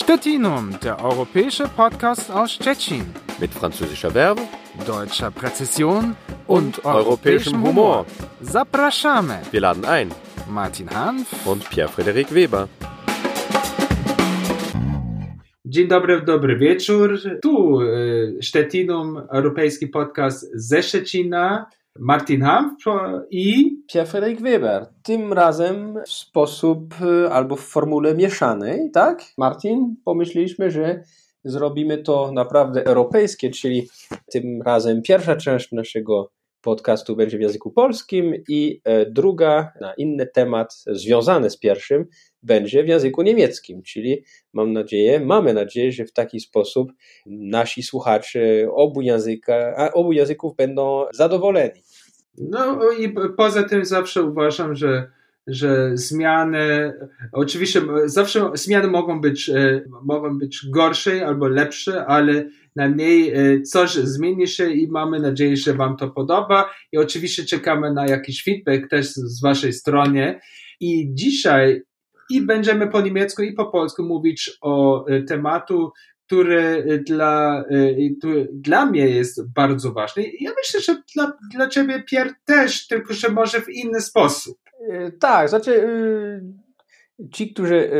Stettinum, der europäische Podcast aus Stettin. Mit französischer Verbe Deutscher Präzision und europäischem Humor. Zapraszamy. Wir laden ein. Martin Hanf. Und Pierre-Frederik Weber. Dzień dobry, dobry wieczór. Tu y, Stettinum, europejski podcast ze Szczecina. Martin Hanf i Pierre-Frederik Weber. Tym razem w sposób y, albo w formule mieszanej, tak? Martin, pomyśleliśmy, że zrobimy to naprawdę europejskie, czyli tym razem pierwsza część naszego podcastu będzie w języku polskim i e, druga na inny temat związany z pierwszym będzie w języku niemieckim, czyli mam nadzieję, mamy nadzieję, że w taki sposób nasi słuchacze obu, języka, obu języków będą zadowoleni. No i poza tym zawsze uważam, że, że zmiany, oczywiście zawsze zmiany mogą być, e, mogą być gorsze albo lepsze, ale najmniej e, coś zmieni się i mamy nadzieję, że Wam to podoba i oczywiście czekamy na jakiś feedback też z Waszej strony i dzisiaj i będziemy po niemiecku i po polsku mówić o e, tematu, który dla, który dla mnie jest bardzo ważny. Ja myślę, że dla, dla Ciebie, Pierre, też, tylko że może w inny sposób. Tak, znaczy ci, którzy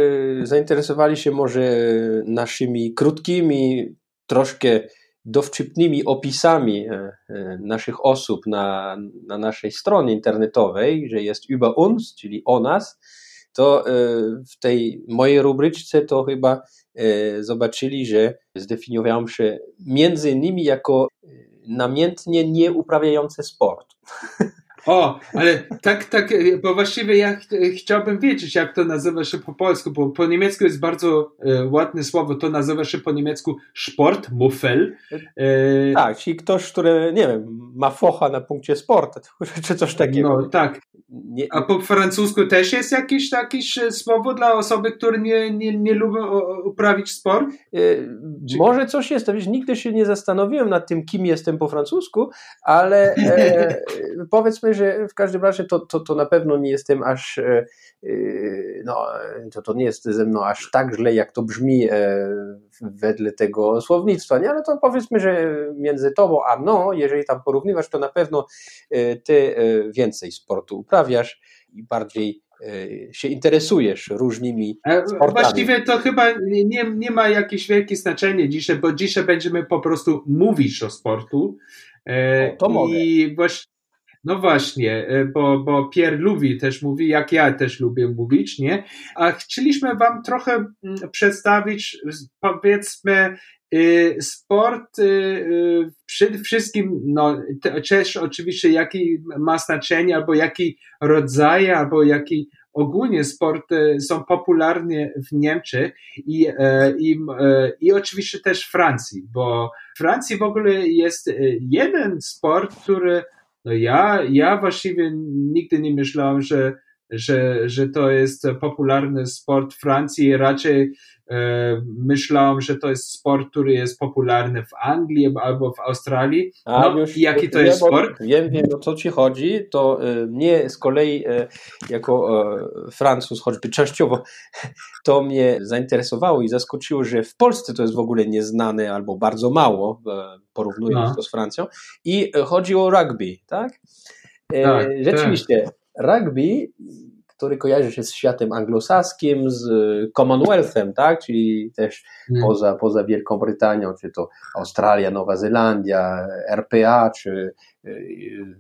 zainteresowali się może naszymi krótkimi, troszkę dowcipnymi opisami naszych osób na, na naszej stronie internetowej, że jest über uns, czyli o nas, to w tej mojej rubryczce to chyba zobaczyli, że zdefiniowałem się między innymi jako namiętnie nieuprawiający sport. O, ale tak, tak, bo właściwie ja ch chciałbym wiedzieć, jak to nazywa się po polsku, bo po niemiecku jest bardzo e, ładne słowo, to nazywa się po niemiecku Sportmuffel. E, tak, czyli ktoś, który, nie wiem, ma focha na punkcie sportu, czy coś takiego. No, tak. Nie, A po francusku też jest jakieś, jakieś słowo dla osoby, które nie, nie, nie lubią uprawiać sport? E, może coś jest, wiesz, nigdy się nie zastanowiłem nad tym, kim jestem po francusku, ale e, powiedzmy, że w każdym razie to, to, to na pewno nie jestem aż, e, e, no, to, to nie jest ze mną aż tak źle, jak to brzmi e, wedle tego słownictwa, nie? ale to powiedzmy, że między tobą a mną, jeżeli tam porównywać, to na pewno ty więcej sportu uprawiasz i bardziej się interesujesz różnymi sportami. Właściwie to chyba nie, nie ma jakieś wielkie znaczenie dzisiaj, bo dzisiaj będziemy po prostu mówić o sportu. O, to mogę. I właśnie no właśnie, e, bo, bo Pierre lubi też mówi, jak ja też lubię mówić, nie? A chcieliśmy Wam trochę mm, przedstawić, powiedzmy, y, sport y, przede wszystkim, no, też oczywiście jaki ma znaczenie, albo jaki rodzaj, albo jaki ogólnie sporty są popularne w Niemczech i, e, i, e, i oczywiście też Francji, bo w Francji w ogóle jest jeden sport, który ja, ja właściwie nigdy nie myślałem, że, że, że to jest popularny sport Francji. Raczej e, myślałem, że to jest sport, który jest popularny w Anglii albo w Australii. No, A, już, jaki to jest sport? Wiem, wiem o co ci chodzi. To e, mnie z kolei e, jako Francuz, choćby częściowo, to mnie zainteresowało i zaskoczyło, że w Polsce to jest w ogóle nieznane albo bardzo mało, porównując no. to z Francją. I chodzi o rugby, tak? tak Rzeczywiście, tak rugby, który kojarzy się z światem anglosaskim, z Commonwealthem, tak? czyli też mm. poza, poza Wielką Brytanią, czy to Australia, Nowa Zelandia, RPA, czy y,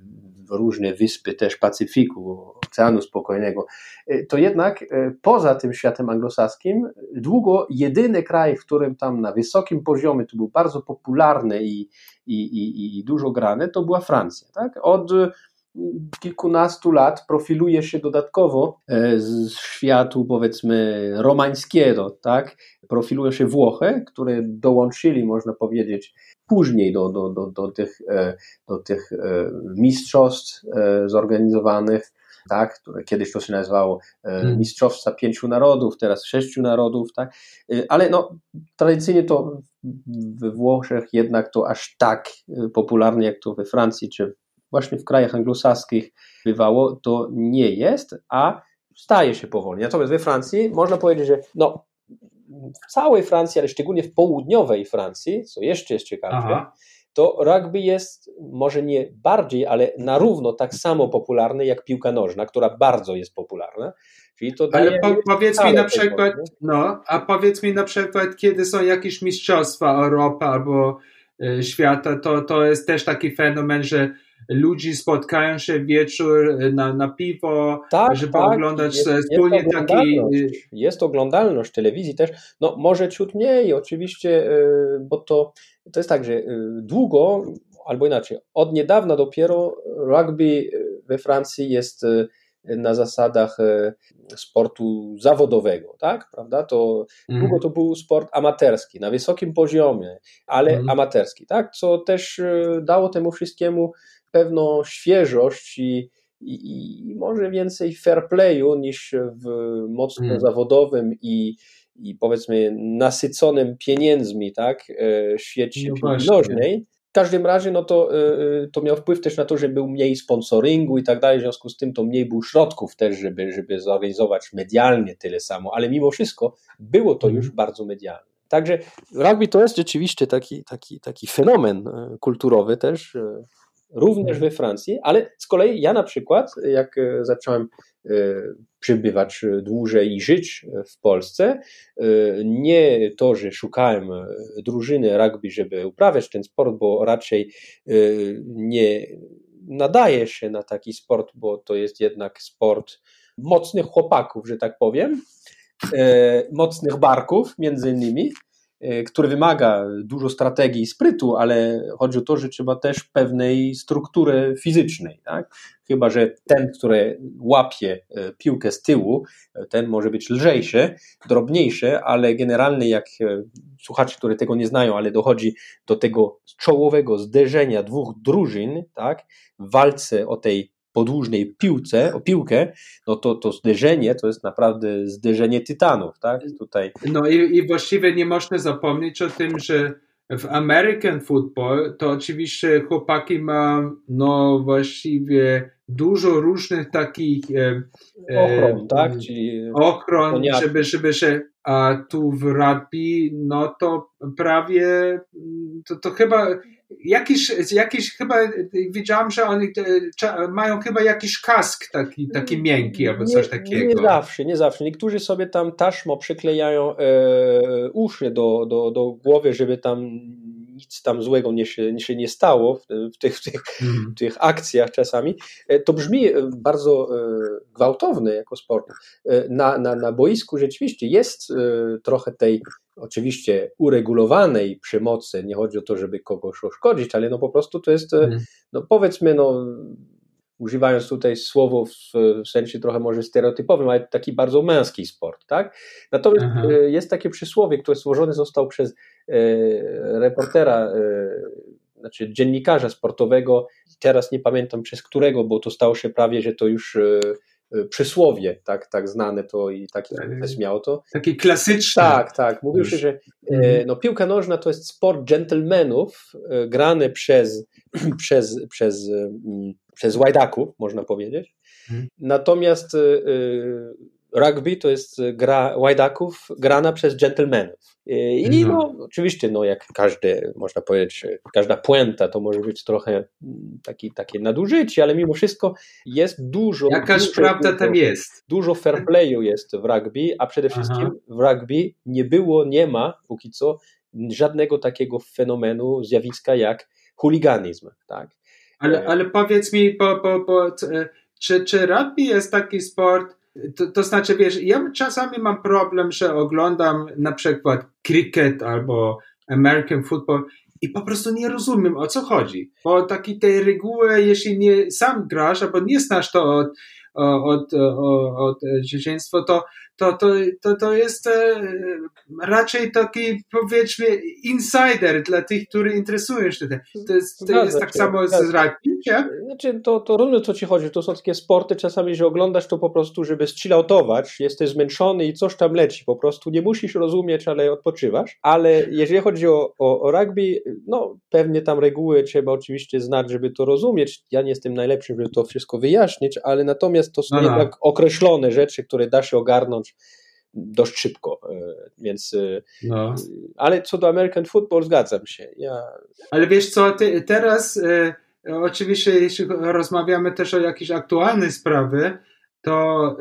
różne wyspy też Pacyfiku, Oceanu Spokojnego, y, to jednak y, poza tym światem anglosaskim, długo jedyny kraj, w którym tam na wysokim poziomie to był bardzo popularny i, i, i, i dużo grany, to była Francja. Tak? Od kilkunastu lat profiluje się dodatkowo e, z światu powiedzmy romańskiego, tak? Profilują się Włochy, które dołączyli, można powiedzieć, później do, do, do, do tych, e, do tych e, mistrzostw zorganizowanych, tak, które kiedyś to się nazywało hmm. Mistrzostwa Pięciu Narodów, teraz Sześciu Narodów, tak, ale no, tradycyjnie to we Włoszech jednak to aż tak popularne jak to we Francji czy właśnie w krajach anglosaskich bywało, to nie jest, a staje się powoli. Natomiast we Francji można powiedzieć, że no, w całej Francji, ale szczególnie w południowej Francji, co jeszcze jest ciekawsze, Aha. to rugby jest może nie bardziej, ale na równo tak samo popularny jak piłka nożna, która bardzo jest popularna. Ale po, powiedz mi na przykład, no, a powiedz mi na przykład, kiedy są jakieś mistrzostwa Europy albo e, świata, to, to jest też taki fenomen, że ludzie spotkają się wieczór e, na, na piwo, tak, żeby tak, oglądać jest, e, jest wspólnie taki... oglądalność. Jest oglądalność telewizji też, no może ciut mniej oczywiście, y, bo to, to jest tak, że długo, albo inaczej, od niedawna dopiero rugby we Francji jest na zasadach sportu zawodowego, tak, prawda, to Mhm. Długo to był sport amatorski, na wysokim poziomie, ale amatorski, tak? Co też e, dało temu wszystkiemu pewną świeżość i, i, i może więcej fair playu niż w mocno Mhm. zawodowym i, i powiedzmy nasyconym pieniędzmi, tak? e, Świecie No nożnej. W każdym razie no to, e, e, to miał wpływ też na to, że był mniej sponsoringu i tak dalej, w związku z tym to mniej było środków też, żeby, żeby zorganizować medialnie tyle samo, ale mimo wszystko było to już bardzo medialne. Także rugby to jest rzeczywiście taki, taki, taki fenomen kulturowy też, również we Francji, ale z kolei ja na przykład, jak e, zacząłem e, przybywać e, dłużej i żyć w Polsce, nie to, że szukałem drużyny rugby, żeby uprawiać ten sport, bo raczej nie nadaje się na taki sport, bo to jest jednak sport mocnych chłopaków, że tak powiem, mocnych barków między innymi, który wymaga dużo strategii i sprytu, ale chodzi o to, że trzeba też pewnej struktury fizycznej, tak? Chyba, że ten, który łapie e, piłkę z tyłu, e, ten może być lżejszy, drobniejszy, ale generalnie jak e, słuchacze, które tego nie znają, ale dochodzi do tego czołowego zderzenia dwóch drużyn, tak? W walce o tej podłużnej piłce, o piłkę, no to to zderzenie to jest naprawdę zderzenie tytanów, tak? Tutaj No i, i właściwie nie można zapomnieć o tym, że w American football to oczywiście chłopaki mają no właściwie dużo różnych takich e, e, ochron, tak? Czyli ochron, Koniaki. żeby, żeby się, a tu w rugby, no to prawie, mm, to, to chyba jakiś, jakiś chyba widziałam, że oni e, mają chyba jakiś kask taki, taki miękki albo coś takiego. Nie zawsze, nie zawsze. Niektórzy sobie tam taśmą przyklejają e, uszy do, do, do głowy, żeby tam nic tam złego nie się nie, się nie stało w, w, tych, w, tych, Mhm. w tych akcjach czasami. E, To brzmi e, bardzo e, gwałtowne jako sport. E, Na, na, na boisku rzeczywiście jest e, trochę tej oczywiście uregulowanej przemocy. Nie chodzi o to, żeby kogoś oszkodzić, ale no po prostu to jest, e, Mhm. no powiedzmy, no używając tutaj słowo w, sensie trochę może stereotypowym, ale taki bardzo męski sport, tak? Natomiast Aha. e, jest takie przysłowie, które stworzone zostało przez e, reportera, znaczy dziennikarza sportowego, teraz nie pamiętam przez którego, bo to stało się prawie, że to już przysłowie, tak, tak znane to i taki Tak. sukces miało to. Taki klasyczny. Tak, tak. Mówił się, że e, Mhm. no, piłka nożna to jest sport dżentelmenów e, grany przez, przez, przez, mm, przez łajdaków, można powiedzieć. Mhm. Natomiast rugby to jest gra łajdaków grana przez dżentelmenów. E, I No. no, oczywiście, no, jak każdy, można powiedzieć, e, każda puenta to może być trochę mm, taki, takie nadużycie, ale mimo wszystko jest dużo. Jakaś dużo, prawda dużo- tam jest. dużo fair playu jest w rugby, a przede Aha. wszystkim w rugby nie było, nie ma póki co żadnego takiego fenomenu, zjawiska jak chuliganizm. Tak? Ale, ale powiedz mi, bo, bo, bo, czy, czy rugby jest taki sport, to, to znaczy, wiesz, ja czasami mam problem, że oglądam na przykład cricket albo American football i po prostu nie rozumiem, o co chodzi. Bo takie te reguły, jeśli nie sam grasz, albo nie znasz to od, od, od, od dzieciństwa, to, to, to, to, to jest e, raczej taki, powiedzmy, insider dla tych, którzy interesują się tym. To jest, to jest tak się, samo z rugby, nie? Znaczy, to, to rozumiem, co ci chodzi. To są takie sporty czasami, że oglądasz to po prostu, żeby chilloutować, jesteś zmęczony i coś tam leci. Po prostu nie musisz rozumieć, ale odpoczywasz. Ale jeżeli chodzi o, o, o rugby, no pewnie tam reguły trzeba oczywiście znać, żeby to rozumieć. Ja nie jestem najlepszy, żeby to wszystko wyjaśnić, ale natomiast to są No, no. jednak określone rzeczy, które da się ogarnąć dość szybko, więc no. ale co do American Football zgadzam się. Ja... Ale wiesz co, ty, teraz oczywiście jeśli rozmawiamy też o jakiejś aktualnej sprawy, to,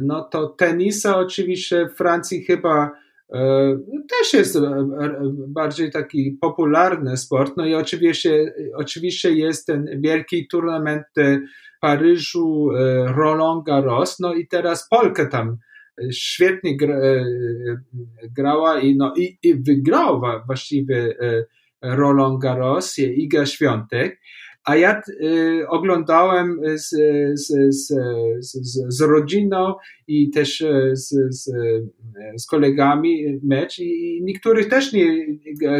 no to tenisa oczywiście w Francji chyba E, też jest e, e, bardziej taki popularny sport. No i oczywiście, oczywiście jest ten wielki turnament Paryżu, Roland Garros, no i teraz Polka tam świetnie gra, grała i, no, i, i wygrała właściwie Roland Garros, Iga Świątek. A ja y, oglądałem z, z, z, z, z rodziną i też e, z, z, z kolegami mecz i niektórzy też nie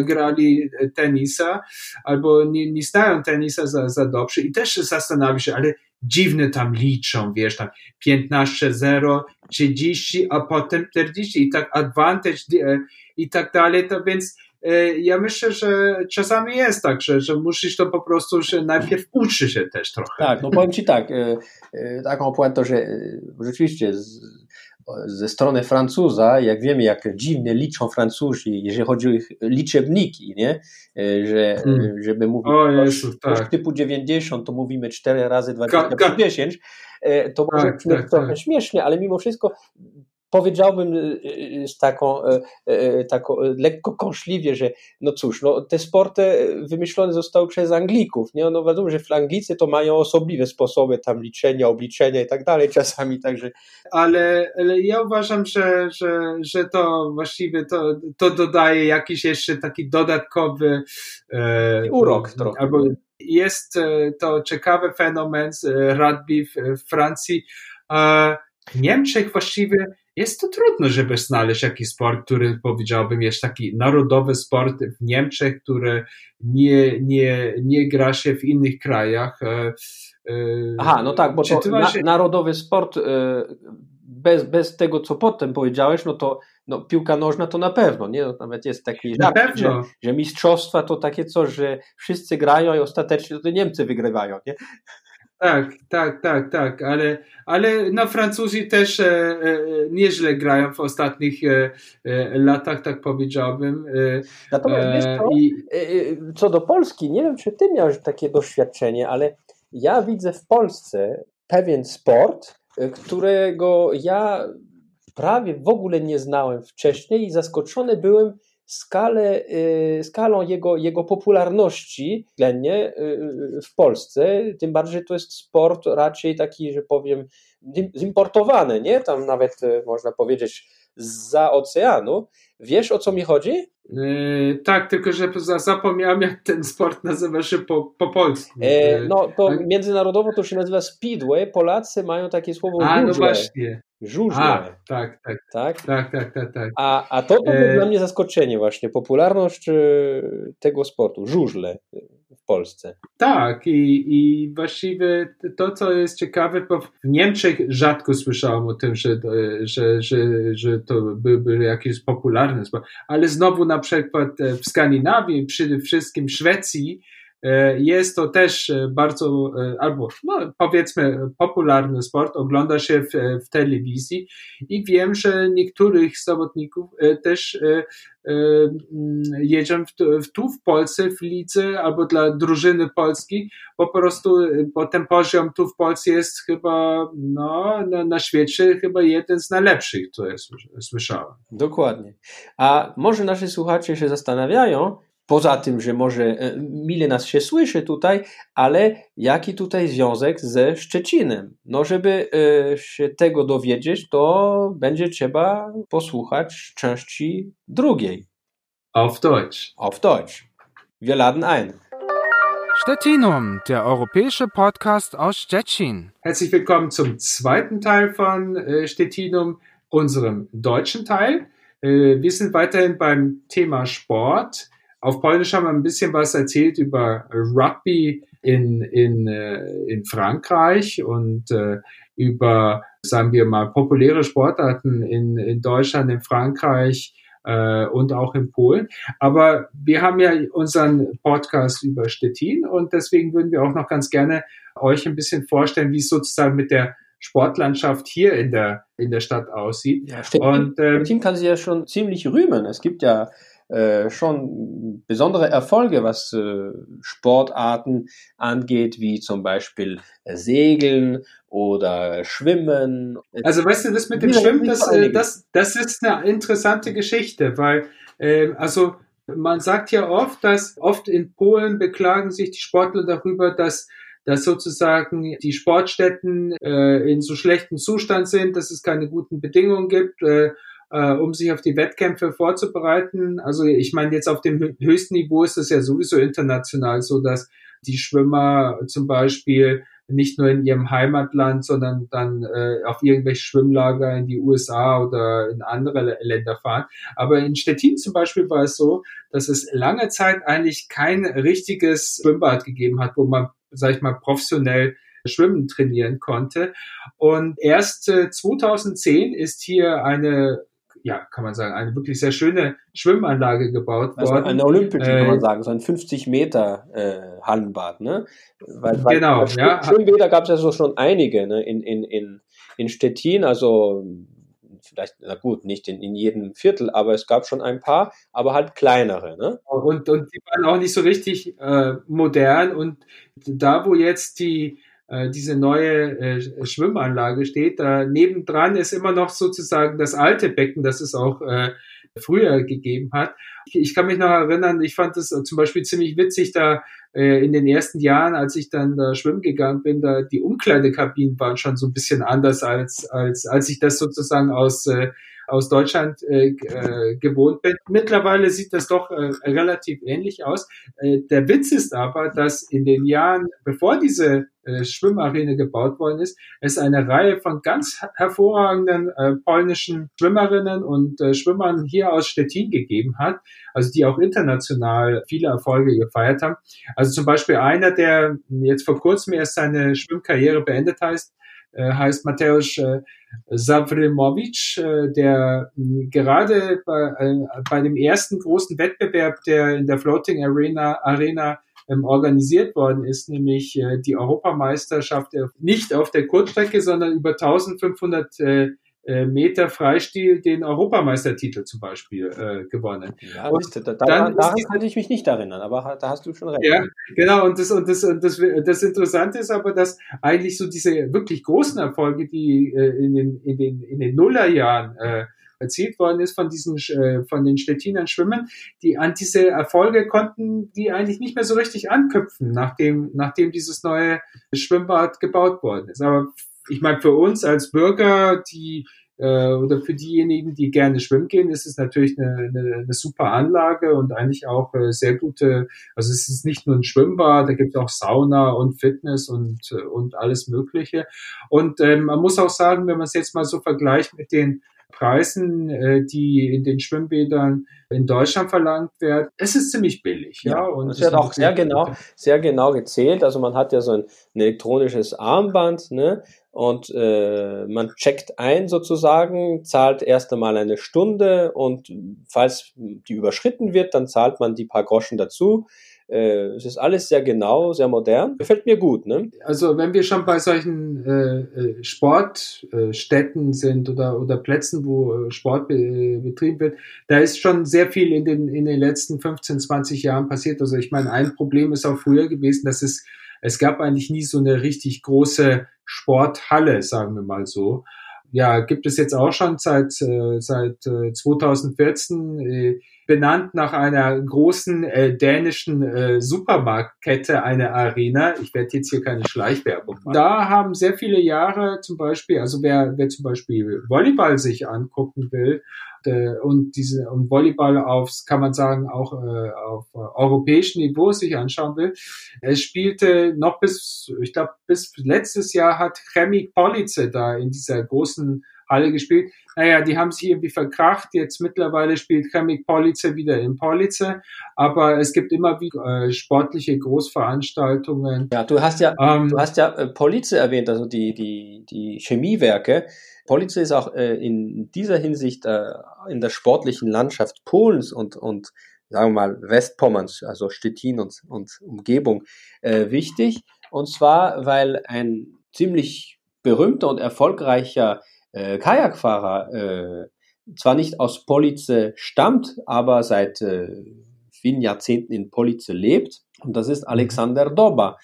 grali tenisa albo nie, nie znają tenisa za, za dobrze i też zastanawiam się, ale dziwne tam liczą, wiesz, tam 15-0, 30, a potem 40 i tak advantage e, i tak dalej, to więc E, ja myślę, że czasami jest tak, że, że musisz to po prostu się najpierw uczy się też trochę. Tak, no powiem Ci tak, e, taką puentą, że rzeczywiście z, ze strony Francuza, jak wiemy, jak dziwnie liczą Francuzi, jeżeli chodzi o ich liczebniki, nie? Że, hmm. żeby mówić o Jezu, tak. typu 90, to mówimy 4 razy 20 ka, 10, to może tak, tak, trochę tak. śmiesznie, ale mimo wszystko powiedziałbym y, y, z taką, y, taką lekko kąśliwie, że no cóż, no, te sporty wymyślone zostały przez Anglików. Nie? No wiadomo, że Anglicy to mają osobliwe sposoby tam liczenia, obliczenia i tak dalej czasami, także. Ale, ale ja uważam, że, że, że to właściwie to, to dodaje jakiś jeszcze taki dodatkowy e, urok trochę. Albo jest e, to ciekawy fenomen e, rugby w Francji. W Niemczech właściwie jest to trudno, żeby znaleźć jakiś sport, który powiedziałbym jest taki narodowy sport w Niemczech, który nie, nie, nie gra się w innych krajach. E, e, Aha, no tak, bo to na, narodowy sport e, bez, bez tego, co potem powiedziałeś, no to no, piłka nożna to na pewno, nie? No, nawet jest taki żart, że, że mistrzostwa to takie coś, że wszyscy grają i ostatecznie to Niemcy wygrywają, nie? Tak, tak, tak, tak, ale, ale no Francuzi też e, e, nieźle grają w ostatnich e, e latach, tak powiedziałbym. E, Natomiast wiesz co, i... E, co do Polski, nie wiem, czy ty miałeś takie doświadczenie, ale ja widzę w Polsce pewien sport, którego ja prawie w ogóle nie znałem wcześniej i zaskoczony byłem, skalę, y, skalą jego, jego popularności względnie y, w Polsce, tym bardziej, to jest sport raczej taki, że powiem, zimportowany, nie? Tam nawet y, można powiedzieć za oceanu. Wiesz o co mi chodzi? Yy, tak, tylko że zapomniałem, jak ten sport nazywa się po, po polsku. E, no to tak? międzynarodowo to się nazywa Speedway. Polacy mają takie słowo A, no właśnie. Żużle. A, tak, tak. Tak? Tak, tak, tak. tak. A, a to, to było e... dla mnie zaskoczenie właśnie, popularność e, tego sportu, żużle Polsce. Tak i, i właściwie to, co jest ciekawe, bo w Niemczech rzadko słyszałem o tym, że, że, że, że to byłby jakiś popularny sport, ale znowu na przykład w Skandynawii, przede wszystkim Szwecji, E, jest to też e, bardzo, e, albo no, powiedzmy popularny sport, ogląda się w, w telewizji i wiem, że niektórych zawodników też mm, w, tu w Polsce w lidze albo dla drużyny Polski, po prostu, bo ten poziom tu w Polsce jest chyba no, na, na świecie chyba jeden z najlepszych, ja słyszałem. Dokładnie. A może nasi słuchacze się zastanawiają, Poza tym, że może e, mile nas się słyszy tutaj, ale jaki tutaj związek ze Szczecinem? No, żeby e, się tego dowiedzieć, to będzie trzeba posłuchać części drugiej. Auf Deutsch. Auf Deutsch. Wir laden ein. Stettinum, der europäische Podcast aus Stettin. Herzlich willkommen zum zweiten Teil von äh, Stettinum, unserem deutschen Teil. Äh, wir sind weiterhin beim Thema Sport. Auf Polnisch haben wir ein bisschen was erzählt über Rugby in, in, äh, in Frankreich und äh, über, sagen wir mal, populäre Sportarten in, in Deutschland, in Frankreich äh, und auch in Polen. Aber wir haben ja unseren Podcast über Stettin und deswegen würden wir auch noch ganz gerne euch ein bisschen vorstellen, wie es sozusagen mit der Sportlandschaft hier in der, in der Stadt aussieht. Ja, Stettin, und, ähm, Stettin kann sich ja schon ziemlich rühmen. Es gibt ja äh, schon besondere Erfolge, was äh, Sportarten angeht, wie zum Beispiel äh, Segeln oder Schwimmen. Also weißt du, das mit dem Schwimmen, das, äh, das, das ist eine interessante Geschichte, weil äh, also man sagt ja oft, dass oft in Polen beklagen sich die Sportler darüber, dass dass sozusagen die Sportstätten äh, in so schlechtem Zustand sind, dass es keine guten Bedingungen gibt. Äh, äh, um sich auf die Wettkämpfe vorzubereiten. Also ich meine, jetzt auf dem höchsten Niveau ist es ja sowieso international so, dass die Schwimmer zum Beispiel nicht nur in ihrem Heimatland, sondern dann äh, auf irgendwelche Schwimmlager in die USA oder in andere Länder fahren. Aber in Stettin zum Beispiel war es so, dass es lange Zeit eigentlich kein richtiges Schwimmbad gegeben hat, wo man, sag ich mal, professionell Schwimmen trainieren konnte. Und erst äh, 2010 ist hier eine ja, kann man sagen, eine wirklich sehr schöne Schwimmanlage gebaut also worden. Eine olympische, äh, kann man äh, sagen, so ein 50 Meter äh, Hallenbad, ne? Weil, weil genau, Schwimm, ja. Schwimmbäder gab es ja so schon einige, ne? In, in, in, in Stettin, also vielleicht, na gut, nicht in, in jedem Viertel, aber es gab schon ein paar, aber halt kleinere. Ne? Und, und die waren auch nicht so richtig äh, modern. Und da, wo jetzt die diese neue äh, Schwimmanlage steht. Da nebendran ist immer noch sozusagen das alte Becken, das es auch äh, früher gegeben hat. Ich, ich kann mich noch erinnern, ich fand es zum Beispiel ziemlich witzig, da äh, in den ersten Jahren, als ich dann da schwimmen gegangen bin, da die Umkleidekabinen waren schon so ein bisschen anders als als als ich das sozusagen aus äh, aus Deutschland äh, äh, gewohnt bin. Mittlerweile sieht das doch äh, relativ ähnlich aus. Äh, der Witz ist aber, dass in den Jahren, bevor diese äh, Schwimmarene gebaut worden ist, es eine Reihe von ganz hervorragenden äh, polnischen Schwimmerinnen und äh, Schwimmern hier aus Stettin gegeben hat, also die auch international viele Erfolge gefeiert haben. Also zum Beispiel einer, der jetzt vor kurzem erst seine Schwimmkarriere beendet heißt, heißt Mateusz äh, Savrimowicz, äh, der gerade bei, bei dem ersten großen Wettbewerb, der in der Floating Arena, Arena ähm, organisiert worden ist, nämlich die Europameisterschaft nicht auf der Kurzstrecke, sondern über 1500 äh, Meter Freistil den Europameistertitel zum Beispiel äh, gewonnen. Ja, und da, da, dann daran kann ich mich nicht erinnern, aber da hast du schon recht. Ja, genau. Und das und das und das, das Interessante ist aber, dass eigentlich so diese wirklich großen Erfolge, die äh, in den in den in den Nullerjahren äh, erzielt worden ist von diesen äh, von den Stettinern Schwimmen, die an diese Erfolge konnten die eigentlich nicht mehr so richtig anknüpfen, nachdem nachdem dieses neue Schwimmbad gebaut worden ist. Aber ich meine, für uns als Bürger, die äh, oder für diejenigen, die gerne schwimmen gehen, ist es natürlich eine, eine, eine super Anlage und eigentlich auch äh, sehr gute, also es ist nicht nur ein Schwimmbad, da gibt es auch Sauna und Fitness und, äh, und alles Mögliche. Und ähm, man muss auch sagen, wenn man es jetzt mal so vergleicht mit den Preisen, äh, die in den Schwimmbädern in Deutschland verlangt werden, es ist ziemlich billig. Ja, und es wird auch sehr genau, sehr genau gezählt. Also man hat ja so ein, ein elektronisches Armband, ne? Und äh, man checkt ein sozusagen, zahlt erst einmal eine Stunde und falls die überschritten wird, dann zahlt man die paar Groschen dazu. Äh, es ist alles sehr genau, sehr modern. Gefällt mir gut. Ne? Also wenn wir schon bei solchen äh, äh Sportstätten sind oder, oder Plätzen, wo äh, Sport be betrieben wird, da ist schon sehr viel in den, in den letzten 15, 20 Jahren passiert. Also ich meine, ein Problem ist auch früher gewesen, dass es, es gab eigentlich nie so eine richtig große Sporthalle, sagen wir mal so ja, gibt es jetzt auch schon seit, äh, seit äh, 2014 äh, benannt nach einer großen äh, dänischen äh, Supermarktkette eine Arena. Ich werde jetzt hier keine Schleichwerbung machen. Da haben sehr viele Jahre zum Beispiel, also wer, wer zum Beispiel Volleyball sich angucken will, äh, und diese und Volleyball aufs, kann man sagen, auch äh, auf äh, europäischem Niveau sich anschauen will. Es spielte noch bis, ich glaube, bis letztes Jahr hat Chemik Police da in dieser großen Halle gespielt. Naja, die haben sich irgendwie verkracht. Jetzt mittlerweile spielt Chemik Police wieder in Police. Aber es gibt immer wieder äh, sportliche Großveranstaltungen. Ja, du hast ja, ähm, du hast ja äh, Police erwähnt, also die, die, die Chemiewerke. Police ist auch äh, in dieser Hinsicht äh, in der sportlichen Landschaft Polens und, und sagen wir mal Westpommerns, also Stettin und, und Umgebung, äh, wichtig. Und zwar, weil ein ziemlich berühmter und erfolgreicher äh, Kajakfahrer, äh, zwar nicht aus Police stammt, aber seit äh, vielen Jahrzehnten in Police lebt. Und das ist Alexander Doba,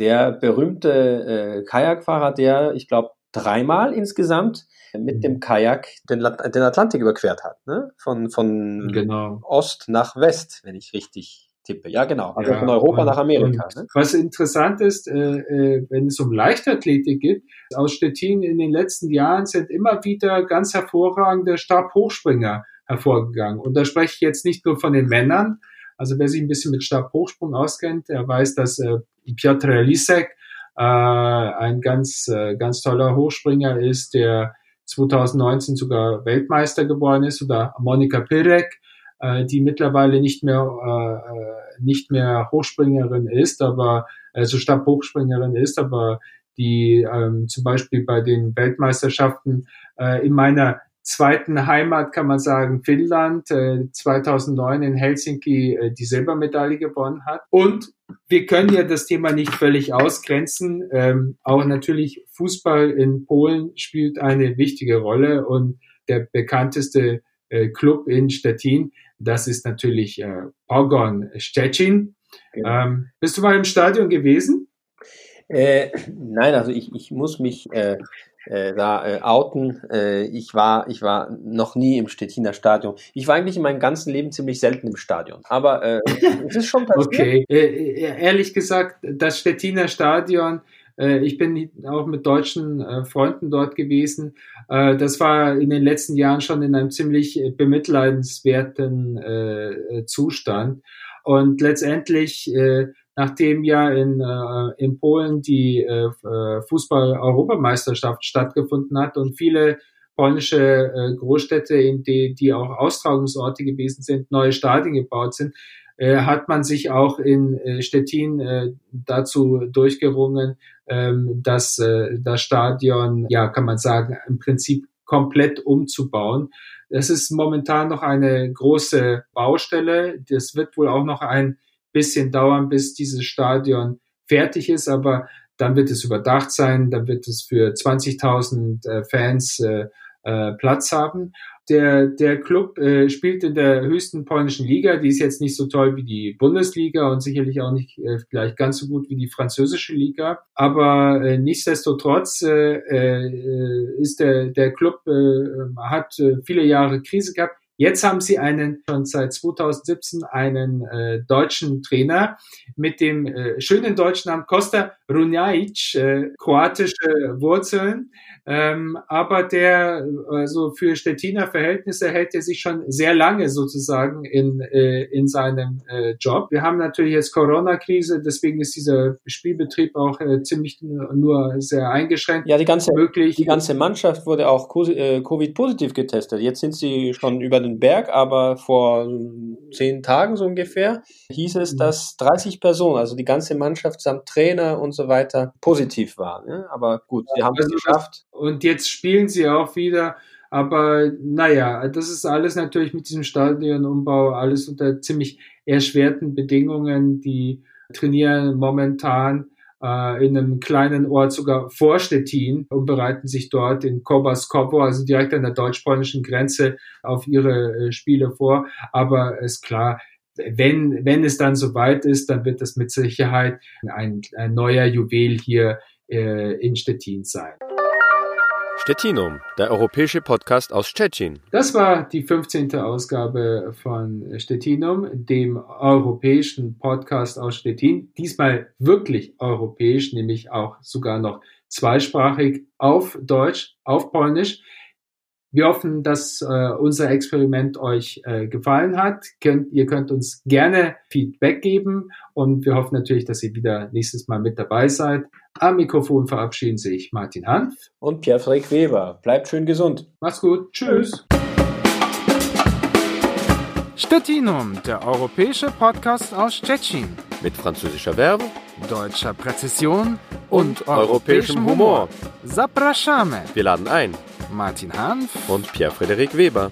der berühmte äh, Kajakfahrer, der, ich glaube, dreimal insgesamt mit dem Kajak den, den Atlantik überquert hat. Ne? Von, von Genau. Ost nach West, wenn ich richtig tippe. Ja, genau. Also Ja, von Europa und- nach Amerika. Ne? Was interessant ist, äh, äh, wenn es um Leichtathletik geht, aus Stettin in den letzten Jahren sind immer wieder ganz hervorragende Stabhochspringer hervorgegangen. Und da spreche ich jetzt nicht nur von den Männern. Also wer sich ein bisschen mit Stabhochsprung auskennt, der weiß, dass äh, Piotr Lisek äh, ein ganz, äh, ganz toller Hochspringer ist, der 2019 sogar Weltmeister geworden ist, oder Monika Pirek, äh, die mittlerweile nicht mehr äh, nicht mehr Hochspringerin ist, aber also Stabhochspringerin ist, aber die ähm, zum Beispiel bei den Weltmeisterschaften äh, in meiner zweiten Heimat kann man sagen Finnland äh, 2009 in Helsinki äh, die Silbermedaille gewonnen hat und wir können ja das Thema nicht völlig ausgrenzen. Ähm, auch natürlich Fußball in Polen spielt eine wichtige Rolle und der bekannteste äh, Club in Stettin, das ist natürlich äh, Pogon Szczecin. Genau. Ähm, bist du mal im Stadion gewesen? Äh, nein, also ich, ich muss mich äh, äh, da äh, outen. Äh, ich, war, ich war noch nie im Stettiner Stadion. Ich war eigentlich in meinem ganzen Leben ziemlich selten im Stadion. Aber äh, es ist schon passiert. Okay, äh, ehrlich gesagt, das Stettiner Stadion, äh, ich bin auch mit deutschen äh, Freunden dort gewesen. Äh, das war in den letzten Jahren schon in einem ziemlich äh, bemitleidenswerten äh, Zustand. Und letztendlich, äh, nachdem ja in, äh, in Polen die äh, Fußball-Europameisterschaft stattgefunden hat und viele polnische äh, Großstädte, in die, die auch Austragungsorte gewesen sind, neue Stadien gebaut sind, äh, hat man sich auch in äh, Stettin äh, dazu durchgerungen, ähm, das, äh, das Stadion, ja, kann man sagen, im Prinzip komplett umzubauen. Das ist momentan noch eine große Baustelle. Das wird wohl auch noch ein bisschen dauern, bis dieses Stadion fertig ist, aber dann wird es überdacht sein, dann wird es für 20.000 äh, Fans äh, äh, Platz haben. Der, der Club äh, spielt in der höchsten polnischen Liga, die ist jetzt nicht so toll wie die Bundesliga und sicherlich auch nicht äh, vielleicht ganz so gut wie die französische Liga, aber äh, nichtsdestotrotz äh, äh, ist der, der Club äh, hat äh, viele Jahre Krise gehabt. Jetzt haben sie einen schon seit 2017 einen äh, deutschen Trainer mit dem äh, schönen deutschen Namen Costa Runjaic, äh, kroatische Wurzeln, ähm, aber der also für Stettiner Verhältnisse hält er sich schon sehr lange sozusagen in äh, in seinem äh, Job. Wir haben natürlich jetzt Corona-Krise, deswegen ist dieser Spielbetrieb auch äh, ziemlich nur sehr eingeschränkt Ja, die ganze, möglich. die ganze Mannschaft wurde auch äh, Covid-positiv getestet. Jetzt sind sie schon über den Berg, aber vor zehn Tagen so ungefähr hieß es, Mhm. dass 30 Personen, also die ganze Mannschaft samt Trainer und so weiter, positiv waren. Ne? Aber gut, sie haben es Also geschafft. Und jetzt spielen sie auch wieder. Aber naja, das ist alles natürlich mit diesem Stadionumbau, alles unter ziemlich erschwerten Bedingungen. Die trainieren momentan äh, in einem kleinen Ort sogar vor Stettin und bereiten sich dort in Kobaskowo, also direkt an der deutsch-polnischen Grenze, auf ihre äh, Spiele vor. Aber ist klar, wenn, wenn es dann soweit ist, dann wird das mit Sicherheit ein, ein neuer Juwel hier äh, in Stettin sein. Stettinum, der europäische Podcast aus Stettin. Das war die 15. Ausgabe von Stettinum, dem europäischen Podcast aus Stettin. Diesmal wirklich europäisch, nämlich auch sogar noch zweisprachig auf Deutsch, auf Polnisch. Wir hoffen, dass äh, unser Experiment euch äh, gefallen hat. Könnt, ihr könnt uns gerne Feedback geben und wir hoffen natürlich, dass ihr wieder nächstes Mal mit dabei seid. Am Mikrofon verabschieden sich Martin Hanf. Und Pierre-Frederik Weber. Bleibt schön gesund. Macht's gut. Tschüss. Stettinum, der europäische Podcast aus Tschechien. Mit französischer Werbung Deutscher Präzision und europäischem Humor. Zapraszamy. Wir laden ein. Martin Hanf Und Pierre-Frederik Weber.